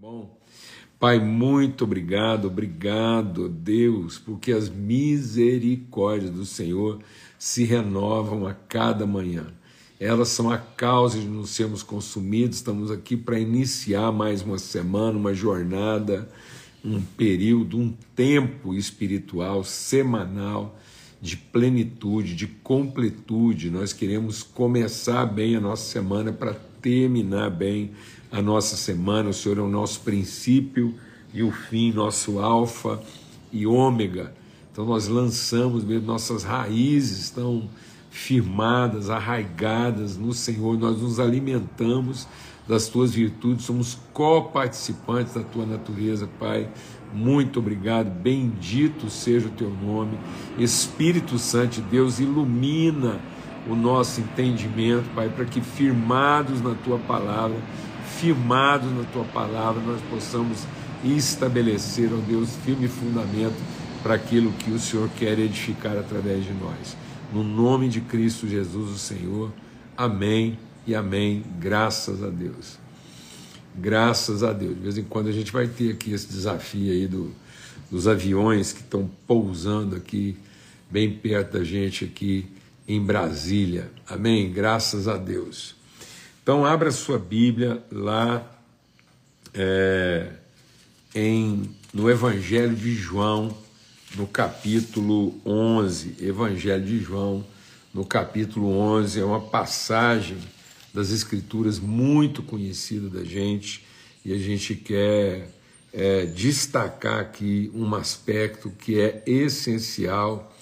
bom? Pai, muito obrigado, obrigado, Deus, porque as misericórdias do Senhor se renovam a cada manhã. Elas são a causa de não sermos consumidos. Estamos aqui para iniciar mais uma semana, uma jornada, um período, um tempo espiritual semanal de plenitude, de completude. Nós queremos começar bem a nossa semana para terminar bem a nossa semana. O Senhor é o nosso princípio e o fim, nosso alfa e ômega. Então nós lançamos mesmo, nossas raízes estão firmadas, arraigadas no Senhor, nós nos alimentamos das tuas virtudes, somos coparticipantes da tua natureza, Pai. Muito obrigado, bendito seja o teu nome. Espírito Santo de Deus, ilumina o nosso entendimento, Pai, para que firmados na tua palavra, firmados na tua palavra, nós possamos estabelecer, ó Deus, firme fundamento para aquilo que o Senhor quer edificar através de nós. No nome de Cristo Jesus, o Senhor. Amém e amém. Graças a Deus. Graças a Deus. De vez em quando a gente vai ter aqui esse desafio aí do, dos aviões que estão pousando aqui, bem perto da gente aqui em Brasília. Amém? Graças a Deus. Então, abra sua Bíblia lá é, em, no Evangelho de João, no capítulo 11. Evangelho de João, no capítulo 11, é uma passagem das Escrituras muito conhecida da gente e a gente quer é, destacar aqui um aspecto que é essencial,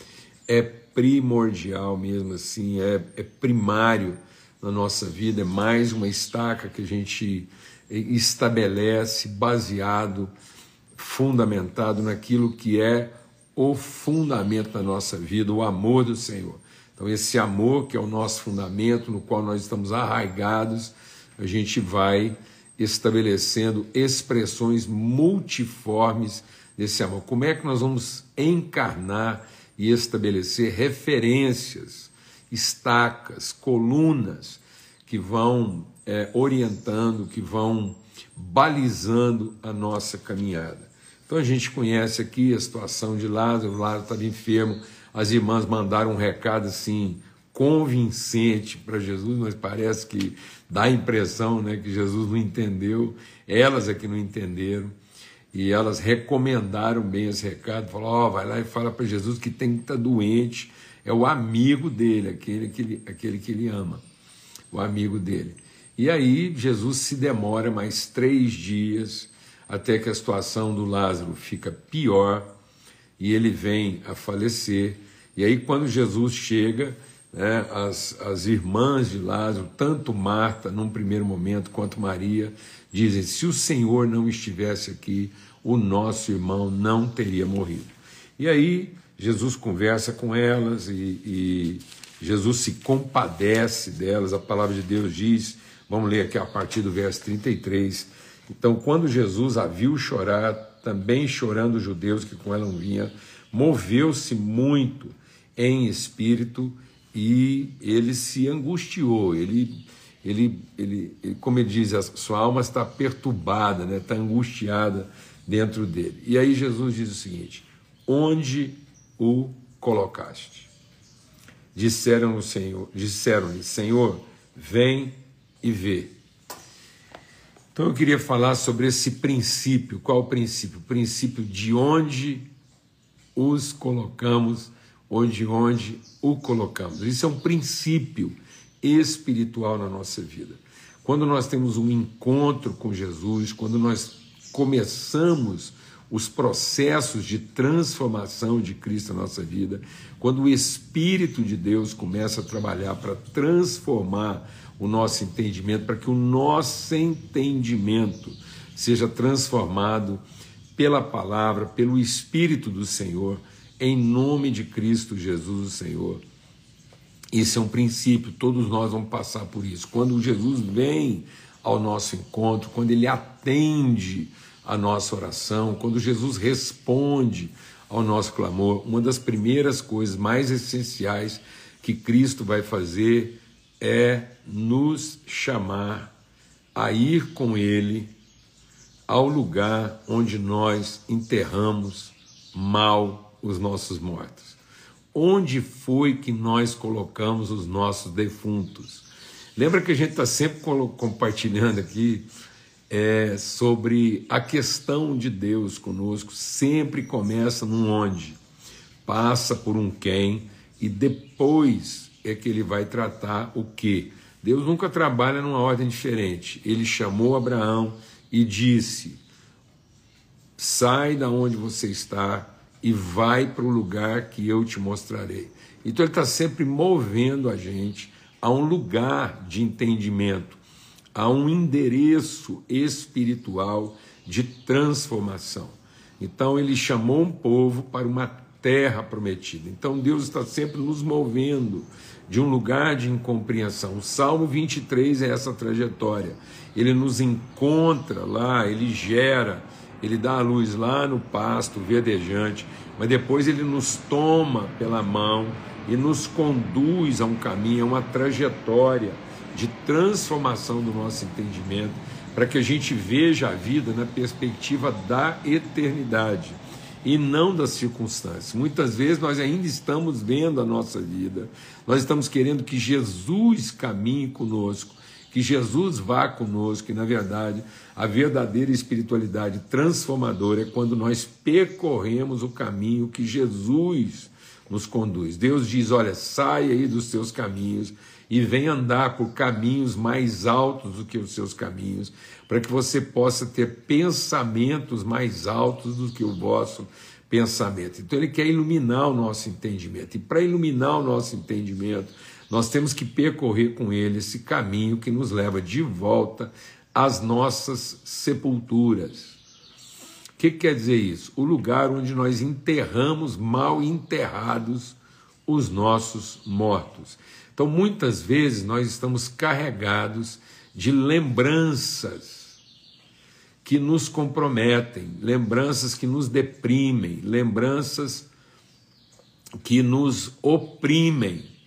é primordial mesmo assim, é, é primário na nossa vida, é mais uma estaca que a gente estabelece baseado, fundamentado naquilo que é o fundamento da nossa vida, o amor do Senhor. Então, esse amor, que é o nosso fundamento, no qual nós estamos arraigados, a gente vai estabelecendo expressões multiformes desse amor. Como é que nós vamos encarnar e estabelecer referências, estacas, colunas que vão é, orientando, que vão balizando a nossa caminhada? Então a gente conhece aqui a situação de Lázaro, Lázaro estava enfermo, as irmãs mandaram um recado assim convincente para Jesus, mas parece que dá a impressão né, que Jesus não entendeu, elas é que não entenderam, e elas recomendaram bem esse recado, falaram, oh, vai lá e fala para Jesus que tem que estar tá doente, é o amigo dele, aquele que ele, aquele que ele ama, o amigo dele. E aí Jesus se demora mais três dias até que a situação do Lázaro fica pior, e ele vem a falecer. E aí, quando Jesus chega, né, as, as irmãs de Lázaro, tanto Marta, num primeiro momento, quanto Maria, dizem: se o Senhor não estivesse aqui, o nosso irmão não teria morrido. E aí, Jesus conversa com elas e, e Jesus se compadece delas. A palavra de Deus diz, vamos ler aqui a partir do verso 33. Então, quando Jesus a viu chorar, também chorando os judeus que com ela vinha, moveu-se muito em espírito e ele se angustiou. Ele, ele, ele, ele, como ele diz, a sua alma está perturbada, né? está angustiada dentro dele. E aí Jesus diz o seguinte: Onde o colocaste? Disseram-lhe, Senhor, disseram-lhe, Senhor, vem e vê. Então eu queria falar sobre esse princípio. Qual o princípio? O princípio de onde os colocamos, onde onde o colocamos. Isso é um princípio espiritual na nossa vida. Quando nós temos um encontro com Jesus, quando nós começamos os processos de transformação de Cristo na nossa vida, quando o Espírito de Deus começa a trabalhar para transformar o nosso entendimento, para que o nosso entendimento seja transformado pela palavra, pelo Espírito do Senhor, em nome de Cristo Jesus, o Senhor. Isso é um princípio, todos nós vamos passar por isso. Quando Jesus vem ao nosso encontro, quando ele atende a nossa oração, quando Jesus responde ao nosso clamor, uma das primeiras coisas mais essenciais que Cristo vai fazer é nos chamar a ir com Ele ao lugar onde nós enterramos mal os nossos mortos. Onde foi que nós colocamos os nossos defuntos? Lembra que a gente está sempre compartilhando aqui é, sobre a questão de Deus conosco, sempre começa num onde, passa por um quem e depois é que ele vai tratar o que. Deus nunca trabalha numa ordem diferente. Ele chamou Abraão e disse: sai da onde você está e vai para o lugar que eu te mostrarei. Então ele está sempre movendo a gente a um lugar de entendimento, a um endereço espiritual de transformação. Então ele chamou um povo para uma terra prometida. Então Deus está sempre nos movendo de um lugar de incompreensão. O Salmo 23 é essa trajetória. Ele nos encontra lá, ele gera, ele dá a luz lá no pasto verdejante, mas depois ele nos toma pela mão e nos conduz a um caminho, a uma trajetória de transformação do nosso entendimento, para que a gente veja a vida na perspectiva da eternidade e não das circunstâncias. Muitas vezes nós ainda estamos vendo a nossa vida, nós estamos querendo que Jesus caminhe conosco, que Jesus vá conosco, e na verdade a verdadeira espiritualidade transformadora é quando nós percorremos o caminho que Jesus nos conduz. Deus diz: olha, saia aí dos seus caminhos e vem andar por caminhos mais altos do que os seus caminhos, para que você possa ter pensamentos mais altos do que o vosso pensamento. Então ele quer iluminar o nosso entendimento. E para iluminar o nosso entendimento, nós temos que percorrer com ele esse caminho que nos leva de volta às nossas sepulturas. O que quer dizer isso? O lugar onde nós enterramos mal enterrados os nossos mortos. Então, muitas vezes nós estamos carregados de lembranças que nos comprometem, lembranças que nos deprimem, lembranças que nos oprimem.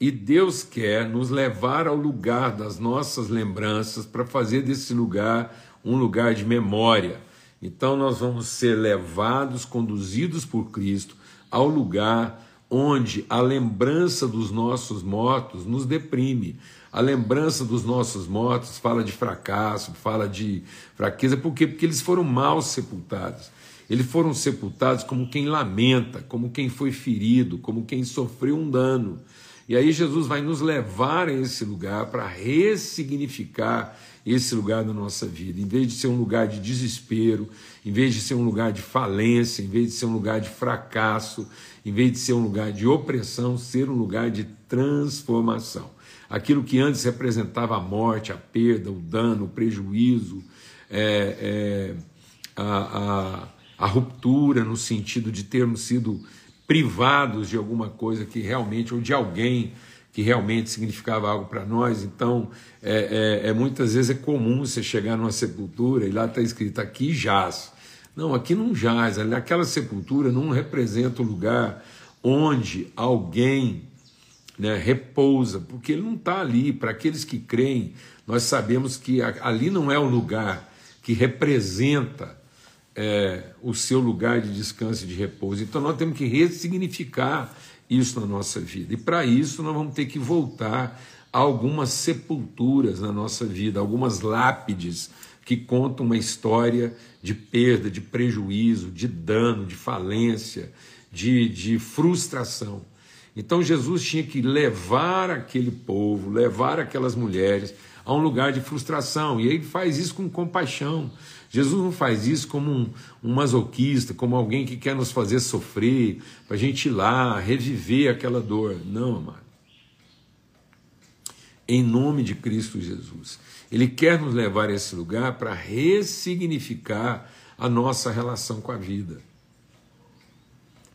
E Deus quer nos levar ao lugar das nossas lembranças para fazer desse lugar um lugar de memória. Então nós vamos ser levados, conduzidos por Cristo ao lugar onde a lembrança dos nossos mortos nos deprime. A lembrança dos nossos mortos fala de fracasso, fala de fraqueza, por quê? Porque eles foram mal sepultados. Eles foram sepultados como quem lamenta, como quem foi ferido, como quem sofreu um dano. E aí Jesus vai nos levar a esse lugar para ressignificar esse lugar da nossa vida. Em vez de ser um lugar de desespero, em vez de ser um lugar de falência, em vez de ser um lugar de fracasso, em vez de ser um lugar de opressão, ser um lugar de transformação. Aquilo que antes representava a morte, a perda, o dano, o prejuízo, é, é, a, a, a ruptura no sentido de termos sido privados de alguma coisa que realmente, ou de alguém que realmente significava algo para nós. Então, é, é, é, muitas vezes é comum você chegar numa sepultura e lá está escrito aqui jaz. Não, aqui não jaz. Aquela sepultura não representa o lugar onde alguém né, repousa, porque ele não está ali. Para aqueles que creem, nós sabemos que ali não é o lugar que representa é, o seu lugar de descanso e de repouso. Então nós temos que ressignificar isso na nossa vida. E para isso nós vamos ter que voltar a algumas sepulturas na nossa vida, algumas lápides que contam uma história de perda, de prejuízo, de dano, de falência, de, de frustração. Então Jesus tinha que levar aquele povo, levar aquelas mulheres a um lugar de frustração. E ele faz isso com compaixão. Jesus não faz isso como um, um masoquista, como alguém que quer nos fazer sofrer, para a gente ir lá, reviver aquela dor. Não, amado. Em nome de Cristo Jesus. Ele quer nos levar a esse lugar para ressignificar a nossa relação com a vida.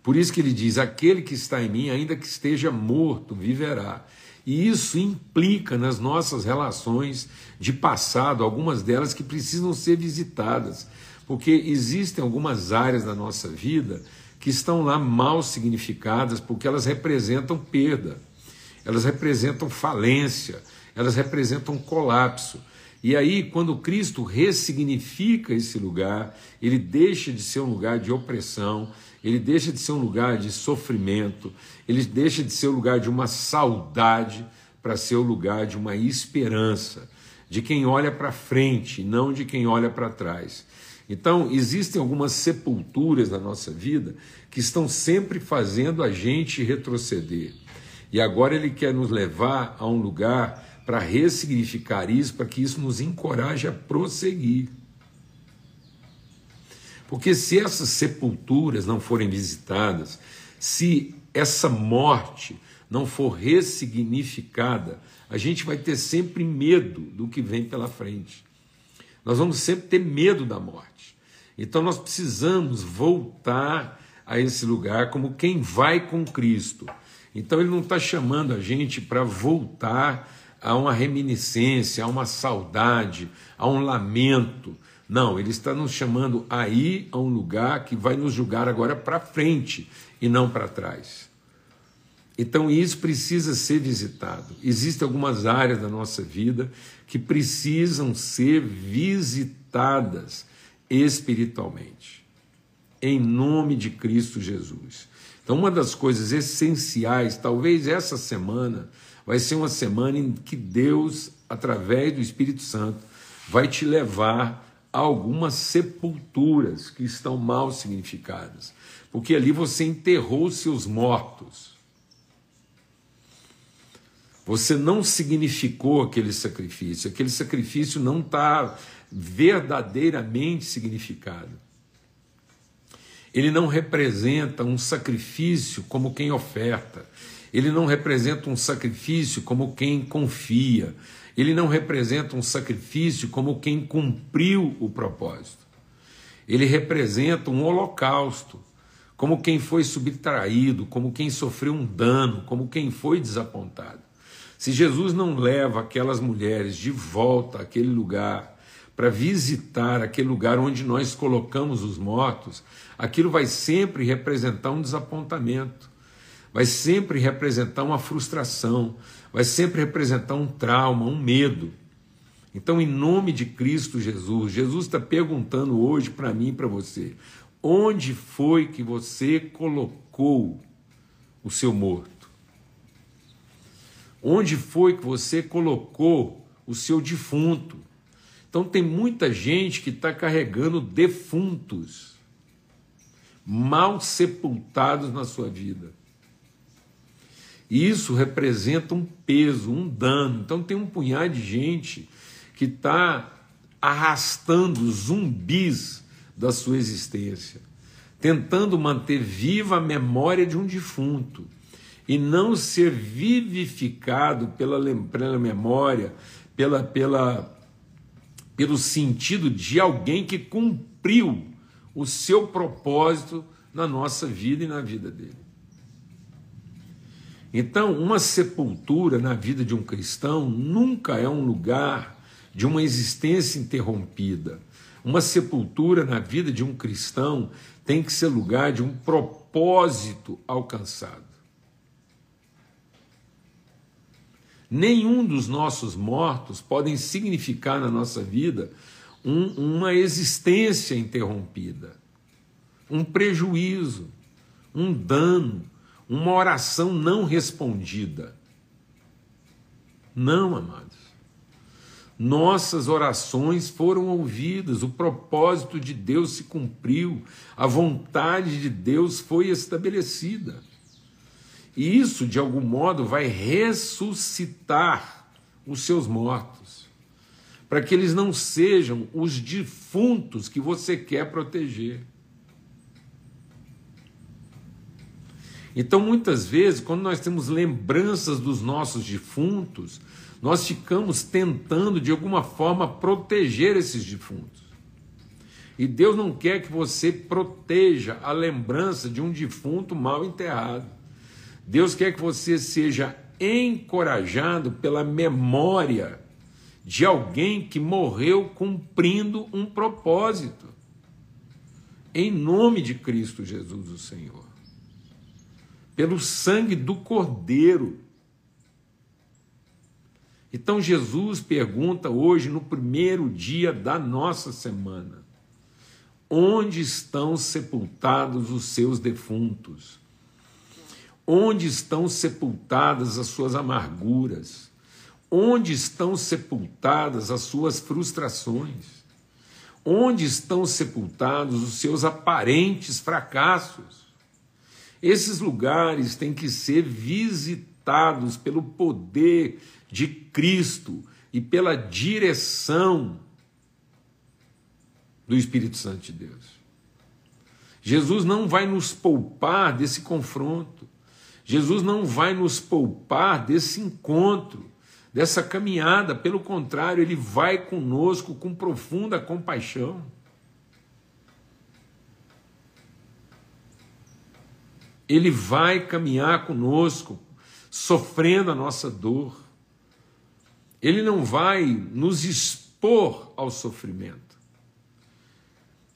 Por isso que ele diz: aquele que está em mim, ainda que esteja morto, viverá. E isso implica nas nossas relações de passado, algumas delas que precisam ser visitadas, porque existem algumas áreas da nossa vida que estão lá mal significadas, porque elas representam perda, elas representam falência, elas representam colapso. E aí, quando Cristo ressignifica esse lugar, ele deixa de ser um lugar de opressão, ele deixa de ser um lugar de sofrimento, ele deixa de ser o um lugar de uma saudade para ser o um lugar de uma esperança, de quem olha para frente, não de quem olha para trás. Então, existem algumas sepulturas na nossa vida que estão sempre fazendo a gente retroceder. E agora ele quer nos levar a um lugar para ressignificar isso, para que isso nos encoraje a prosseguir. Porque se essas sepulturas não forem visitadas, se essa morte não for ressignificada, a gente vai ter sempre medo do que vem pela frente. Nós vamos sempre ter medo da morte. Então nós precisamos voltar a esse lugar como quem vai com Cristo. Então ele não está chamando a gente para voltar a uma reminiscência, a uma saudade, a um lamento. Não, ele está nos chamando a ir a um lugar que vai nos julgar agora para frente e não para trás. Então isso precisa ser visitado. Existem algumas áreas da nossa vida que precisam ser visitadas espiritualmente, em nome de Cristo Jesus. Então, uma das coisas essenciais, talvez essa semana, vai ser uma semana em que Deus, através do Espírito Santo, vai te levar algumas sepulturas que estão mal significadas, porque ali você enterrou seus mortos. Você não significou aquele sacrifício, aquele sacrifício não está verdadeiramente significado. Ele não representa um sacrifício como quem oferta, ele não representa um sacrifício como quem confia. Ele não representa um sacrifício como quem cumpriu o propósito. Ele representa um holocausto, como quem foi subtraído, como quem sofreu um dano, como quem foi desapontado. Se Jesus não leva aquelas mulheres de volta àquele lugar, para visitar aquele lugar onde nós colocamos os mortos, aquilo vai sempre representar um desapontamento vai sempre representar uma frustração, vai sempre representar um trauma, um medo. Então, em nome de Cristo Jesus, Jesus está perguntando hoje para mim e para você: onde foi que você colocou o seu morto? Onde foi que você colocou o seu defunto? Então, tem muita gente que está carregando defuntos mal sepultados na sua vida. E isso representa um peso, um dano. Então tem um punhado de gente que está arrastando zumbis da sua existência, tentando manter viva a memória de um defunto e não ser vivificado pela, pela memória, pela, pela, pelo sentido de alguém que cumpriu o seu propósito na nossa vida e na vida dele. Então, uma sepultura na vida de um cristão nunca é um lugar de uma existência interrompida. Uma sepultura na vida de um cristão tem que ser lugar de um propósito alcançado. Nenhum dos nossos mortos podem significar na nossa vida um, uma existência interrompida, um prejuízo, um dano, uma oração não respondida. Não, amados. Nossas orações foram ouvidas, o propósito de Deus se cumpriu, a vontade de Deus foi estabelecida. E isso, de algum modo, vai ressuscitar os seus mortos, para que eles não sejam os defuntos que você quer proteger. Então, muitas vezes, quando nós temos lembranças dos nossos defuntos, nós ficamos tentando, de alguma forma, proteger esses defuntos. E Deus não quer que você proteja a lembrança de um defunto mal enterrado. Deus quer que você seja encorajado pela memória de alguém que morreu cumprindo um propósito. Em nome de Cristo Jesus, o Senhor pelo sangue do Cordeiro. Então Jesus pergunta hoje, no primeiro dia da nossa semana: onde estão sepultados os seus defuntos? Onde estão sepultadas as suas amarguras? Onde estão sepultadas as suas frustrações? Onde estão sepultados os seus aparentes fracassos? Esses lugares têm que ser visitados pelo poder de Cristo e pela direção do Espírito Santo de Deus. Jesus não vai nos poupar desse confronto. Jesus não vai nos poupar desse encontro, dessa caminhada. Pelo contrário, ele vai conosco com profunda compaixão. Ele vai caminhar conosco, sofrendo a nossa dor. Ele não vai nos expor ao sofrimento.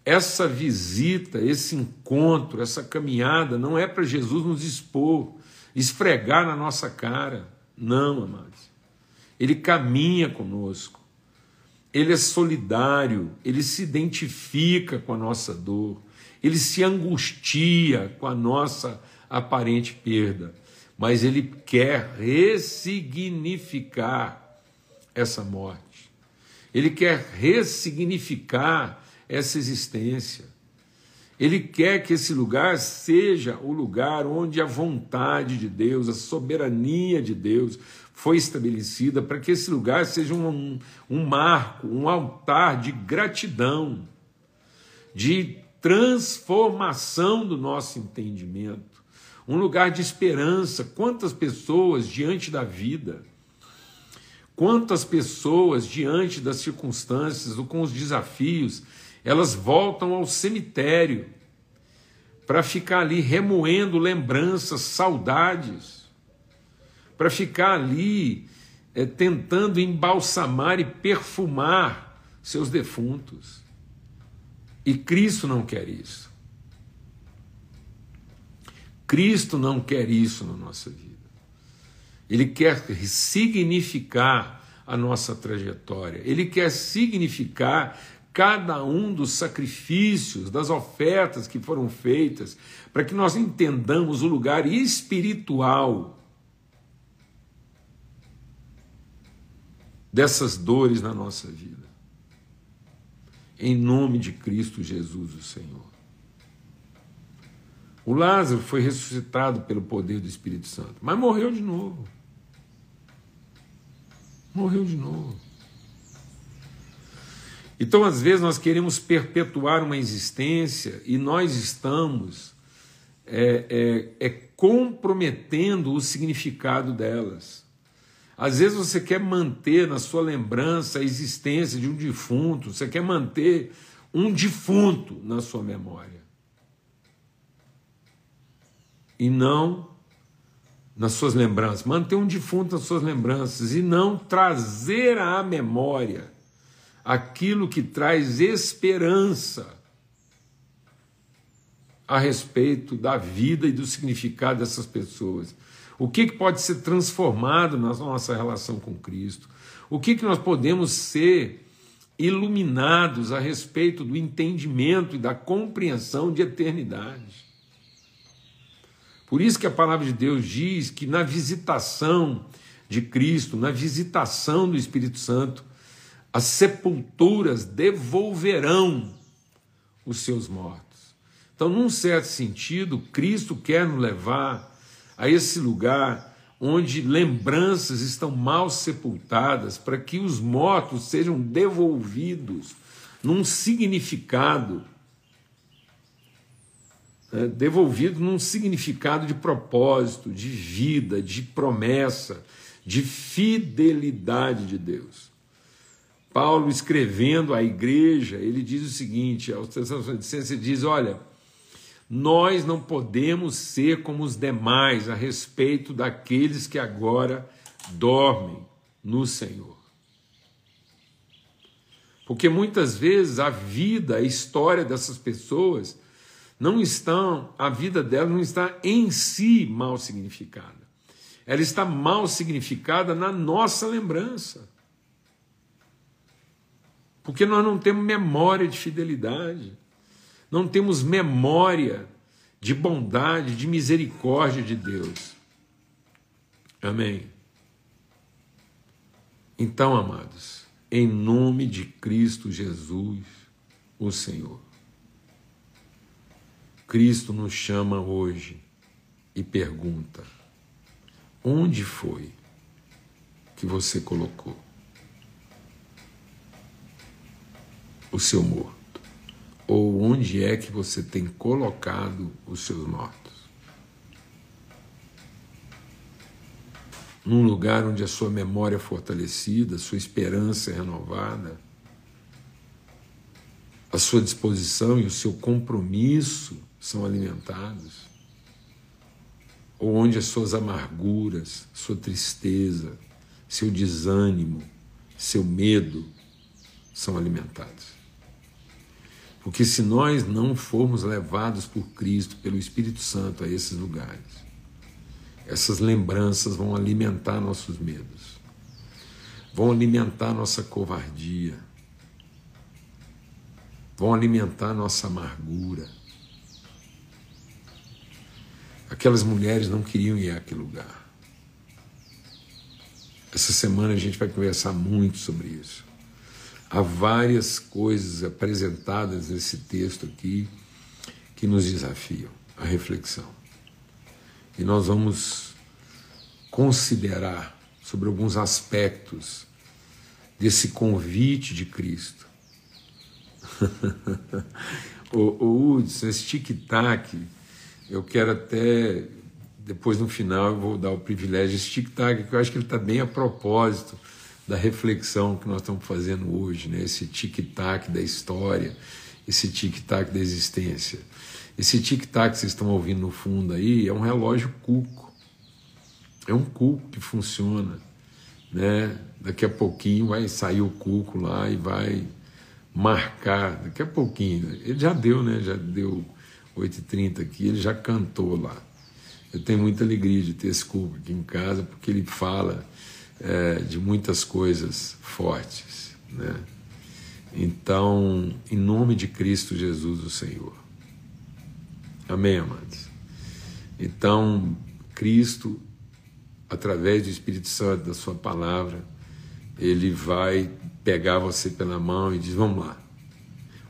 Essa visita, esse encontro, essa caminhada não é para Jesus nos expor, esfregar na nossa cara. Não, amados. Ele caminha conosco. Ele é solidário, ele se identifica com a nossa dor, ele se angustia com a nossa aparente perda, mas ele quer ressignificar essa morte. Ele quer ressignificar essa existência. Ele quer que esse lugar seja o lugar onde a vontade de Deus, a soberania de Deus foi estabelecida, para que esse lugar seja um, um marco, um altar de gratidão, de transformação do nosso entendimento, um lugar de esperança. Quantas pessoas diante da vida Quantas pessoas, diante das circunstâncias ou com os desafios, elas voltam ao cemitério para ficar ali remoendo lembranças, saudades, para ficar ali é, tentando embalsamar e perfumar seus defuntos. E Cristo não quer isso. Cristo não quer isso na nossa vida. Ele quer significar a nossa trajetória, ele quer significar cada um dos sacrifícios, das ofertas que foram feitas, para que nós entendamos o lugar espiritual dessas dores na nossa vida. Em nome de Cristo Jesus, o Senhor. O Lázaro foi ressuscitado pelo poder do Espírito Santo, mas morreu de novo. Morreu de novo. Então, às vezes, nós queremos perpetuar uma existência e nós estamos é, é, é comprometendo o significado delas. Às vezes você quer manter na sua lembrança a existência de um defunto, você quer manter um defunto na sua memória. e não nas suas lembranças. Manter um defunto nas suas lembranças e não trazer à memória aquilo que traz esperança a respeito da vida e do significado dessas pessoas. O que, que pode ser transformado na nossa relação com Cristo? O que, que nós podemos ser iluminados a respeito do entendimento e da compreensão de eternidade? Por isso que a palavra de Deus diz que na visitação de Cristo, na visitação do Espírito Santo, as sepulturas devolverão os seus mortos. Então, num certo sentido, Cristo quer nos levar a esse lugar onde lembranças estão mal sepultadas, para que os mortos sejam devolvidos num significado é, devolvido num significado de propósito, de vida, de promessa, de fidelidade de Deus. Paulo, escrevendo à igreja, ele diz o seguinte: aos Tessalonicenses, diz: Olha, nós não podemos ser como os demais a respeito daqueles que agora dormem no Senhor. Porque muitas vezes a vida, a história dessas pessoas não estão, a vida dela não está em si mal significada. ela está mal significada na nossa lembrança. Porque nós não temos memória de fidelidade, não temos memória de bondade, de misericórdia de Deus. Amém. Então, amados, em nome de Cristo Jesus, o Senhor, Cristo nos chama hoje e pergunta: onde foi que você colocou o seu morto? Ou onde é que você tem colocado os seus mortos? Num lugar onde a sua memória é fortalecida, a sua esperança é renovada, a sua disposição e o seu compromisso são alimentados, ou onde as suas amarguras, sua tristeza, seu desânimo, seu medo são alimentados. Porque se nós não formos levados por Cristo, pelo Espírito Santo, a esses lugares, essas lembranças vão alimentar nossos medos, vão alimentar nossa covardia, vão alimentar nossa amargura. Aquelas mulheres não queriam ir àquele lugar. Essa semana a gente vai conversar muito sobre isso. Há várias coisas apresentadas nesse texto aqui que nos desafiam à reflexão. E nós vamos considerar sobre alguns aspectos desse convite de Cristo. o, Hudson, esse tic-tac, eu quero até, depois no final, eu vou dar o privilégio, esse tic-tac, que eu acho que ele está bem a propósito da reflexão que nós estamos fazendo hoje, né? esse tic-tac da história, esse tic-tac da existência. Esse tic-tac que vocês estão ouvindo no fundo aí é um relógio cuco. É um cuco que funciona. Né? Daqui a pouquinho vai sair o cuco lá e vai marcar. Daqui a pouquinho. Ele já deu, né? Já deu 8h30 aqui, ele já cantou lá. Eu tenho muita alegria de ter esse cuco aqui em casa, porque ele fala é, de muitas coisas fortes. Né? Então, em nome de Cristo Jesus, o Senhor. Amém, amados? Então, Cristo, através do Espírito Santo, da Sua palavra, ele vai pegar você pela mão e diz: Vamos lá.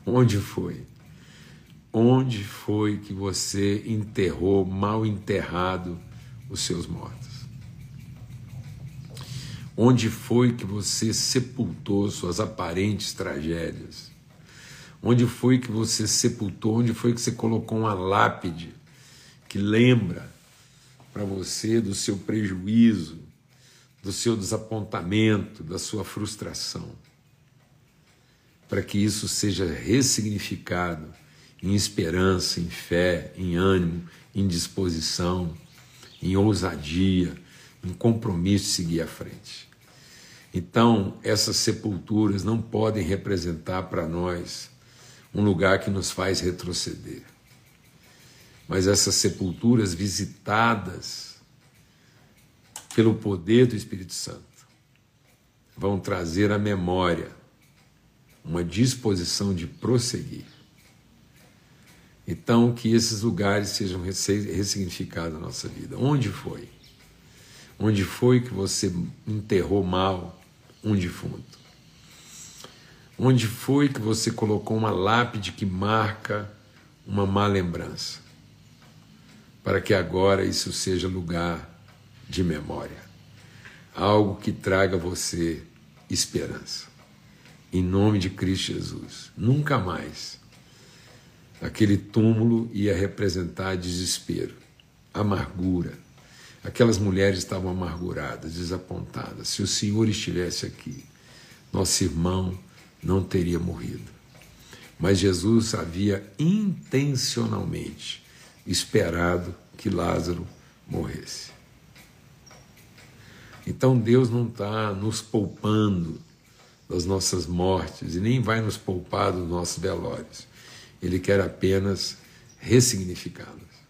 Onde foi? Onde foi que você enterrou, mal enterrado, os seus mortos? Onde foi que você sepultou suas aparentes tragédias? Onde foi que você sepultou? Onde foi que você colocou uma lápide que lembra para você do seu prejuízo, do seu desapontamento, da sua frustração? Para que isso seja ressignificado em esperança, em fé, em ânimo, em disposição, em ousadia um compromisso de seguir à frente. Então, essas sepulturas não podem representar para nós um lugar que nos faz retroceder. Mas essas sepulturas visitadas pelo poder do Espírito Santo vão trazer à memória uma disposição de prosseguir. Então, que esses lugares sejam ressignificados na nossa vida. Onde foi? Onde foi que você enterrou mal um defunto? Onde foi que você colocou uma lápide que marca uma má lembrança? Para que agora isso seja lugar de memória. Algo que traga você esperança. Em nome de Cristo Jesus. Nunca mais aquele túmulo ia representar desespero, amargura, Aquelas mulheres estavam amarguradas, desapontadas. Se o Senhor estivesse aqui, nosso irmão não teria morrido. Mas Jesus havia intencionalmente esperado que Lázaro morresse. Então Deus não está nos poupando das nossas mortes e nem vai nos poupar dos nossos velórios. Ele quer apenas ressignificá-los.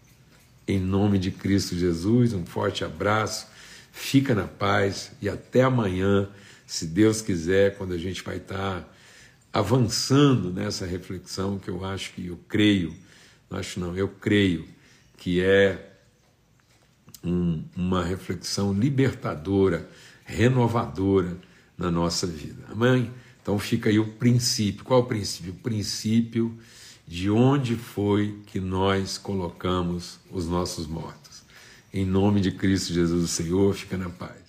Em nome de Cristo Jesus, um forte abraço. Fica na paz e até amanhã, se Deus quiser, quando a gente vai estar avançando nessa reflexão que eu acho que eu creio, não acho não, eu creio que é um, uma reflexão libertadora, renovadora na nossa vida. Amém? Então fica aí o princípio. Qual o princípio? O princípio de onde foi que nós colocamos os nossos mortos. Em nome de Cristo Jesus, o Senhor, fica na paz.